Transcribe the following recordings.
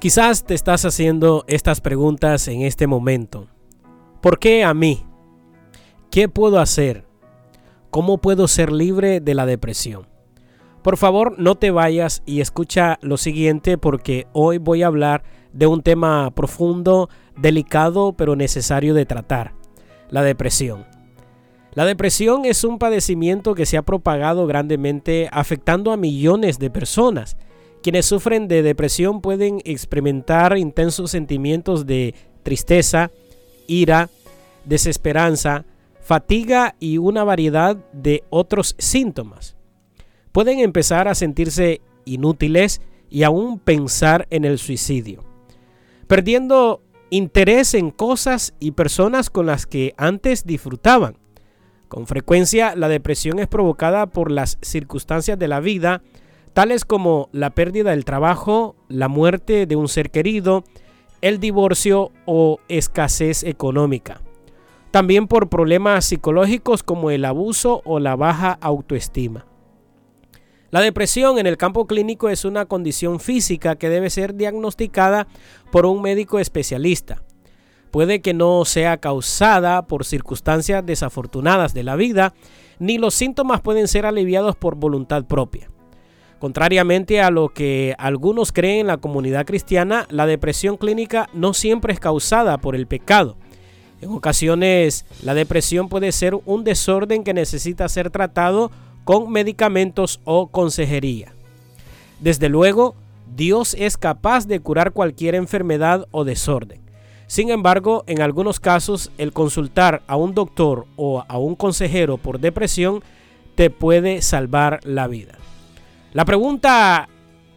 Quizás te estás haciendo estas preguntas en este momento. ¿Por qué a mí? ¿Qué puedo hacer? ¿Cómo puedo ser libre de la depresión? Por favor, no te vayas y escucha lo siguiente porque hoy voy a hablar de un tema profundo, delicado, pero necesario de tratar, la depresión. La depresión es un padecimiento que se ha propagado grandemente afectando a millones de personas quienes sufren de depresión pueden experimentar intensos sentimientos de tristeza, ira, desesperanza, fatiga y una variedad de otros síntomas. Pueden empezar a sentirse inútiles y aún pensar en el suicidio, perdiendo interés en cosas y personas con las que antes disfrutaban. Con frecuencia la depresión es provocada por las circunstancias de la vida, tales como la pérdida del trabajo, la muerte de un ser querido, el divorcio o escasez económica. También por problemas psicológicos como el abuso o la baja autoestima. La depresión en el campo clínico es una condición física que debe ser diagnosticada por un médico especialista. Puede que no sea causada por circunstancias desafortunadas de la vida, ni los síntomas pueden ser aliviados por voluntad propia. Contrariamente a lo que algunos creen en la comunidad cristiana, la depresión clínica no siempre es causada por el pecado. En ocasiones, la depresión puede ser un desorden que necesita ser tratado con medicamentos o consejería. Desde luego, Dios es capaz de curar cualquier enfermedad o desorden. Sin embargo, en algunos casos, el consultar a un doctor o a un consejero por depresión te puede salvar la vida. La pregunta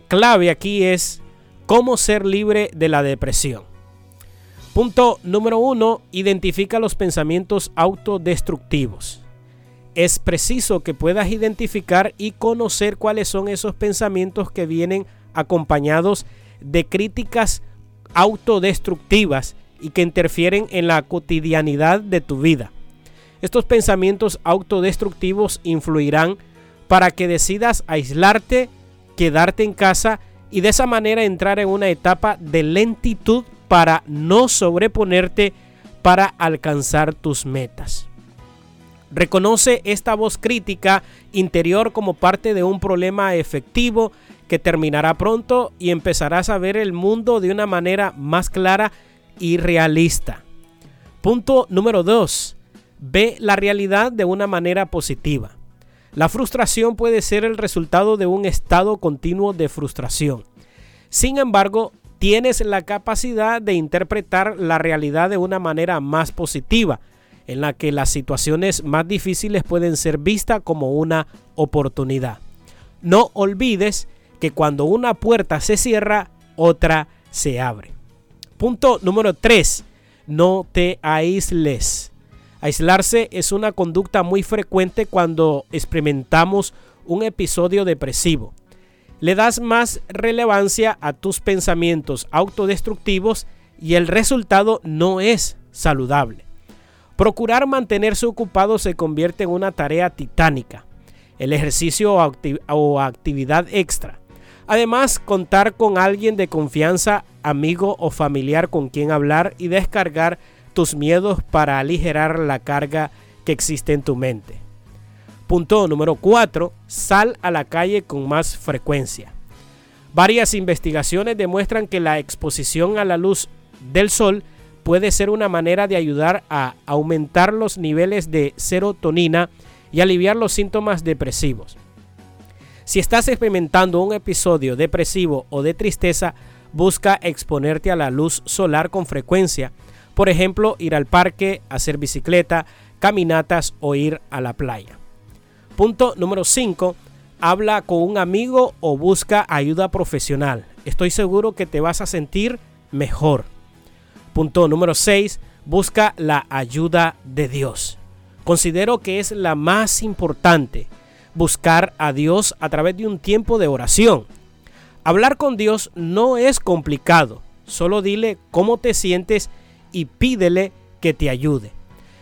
clave aquí es cómo ser libre de la depresión. Punto número uno, identifica los pensamientos autodestructivos. Es preciso que puedas identificar y conocer cuáles son esos pensamientos que vienen acompañados de críticas autodestructivas y que interfieren en la cotidianidad de tu vida. Estos pensamientos autodestructivos influirán para que decidas aislarte, quedarte en casa y de esa manera entrar en una etapa de lentitud para no sobreponerte para alcanzar tus metas. Reconoce esta voz crítica interior como parte de un problema efectivo que terminará pronto y empezarás a ver el mundo de una manera más clara y realista. Punto número 2. Ve la realidad de una manera positiva. La frustración puede ser el resultado de un estado continuo de frustración. Sin embargo, tienes la capacidad de interpretar la realidad de una manera más positiva, en la que las situaciones más difíciles pueden ser vistas como una oportunidad. No olvides que cuando una puerta se cierra, otra se abre. Punto número 3. No te aísles. Aislarse es una conducta muy frecuente cuando experimentamos un episodio depresivo. Le das más relevancia a tus pensamientos autodestructivos y el resultado no es saludable. Procurar mantenerse ocupado se convierte en una tarea titánica, el ejercicio o, actividad extra. Además, contar con alguien de confianza, amigo o familiar con quien hablar y descargar tus miedos para aligerar la carga que existe en tu mente. Punto número 4. Sal a la calle con más frecuencia. Varias investigaciones demuestran que la exposición a la luz del sol puede ser una manera de ayudar a aumentar los niveles de serotonina y aliviar los síntomas depresivos. Si estás experimentando un episodio depresivo o de tristeza, busca exponerte a la luz solar con frecuencia por ejemplo, ir al parque, hacer bicicleta, caminatas o ir a la playa. Punto número 5. Habla con un amigo o busca ayuda profesional. Estoy seguro que te vas a sentir mejor. Punto número 6. Busca la ayuda de Dios. Considero que es la más importante. Buscar a Dios a través de un tiempo de oración. Hablar con Dios no es complicado. Solo dile cómo te sientes y pídele que te ayude.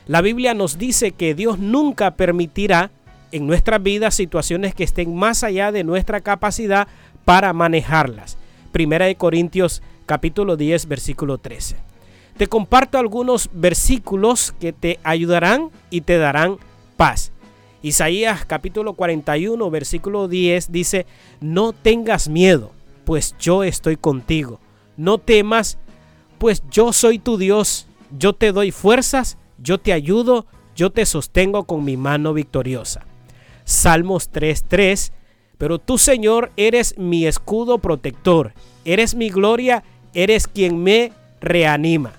La Biblia nos dice que Dios nunca permitirá en nuestras vidas situaciones que estén más allá de nuestra capacidad para manejarlas. Primera de Corintios capítulo 10, versículo 13. Te comparto algunos versículos que te ayudarán y te darán paz. Isaías capítulo 41, versículo 10 dice, no tengas miedo, pues yo estoy contigo. No temas, pues yo soy tu Dios. Yo te doy fuerzas, yo te ayudo, yo te sostengo con mi mano victoriosa. Salmos 3:3, pero tú Señor eres mi escudo protector, eres mi gloria, eres quien me reanima.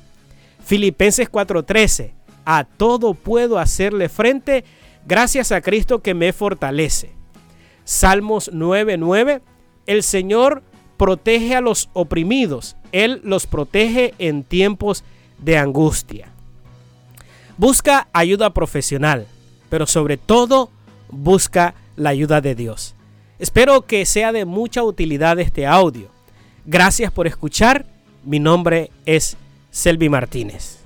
Filipenses 4:13, a todo puedo hacerle frente gracias a Cristo que me fortalece. Salmos 9:9, el Señor protege a los oprimidos, Él los protege en tiempos de angustia. Busca ayuda profesional, pero sobre todo busca la ayuda de Dios. Espero que sea de mucha utilidad este audio. Gracias por escuchar. Mi nombre es Selvi Martínez.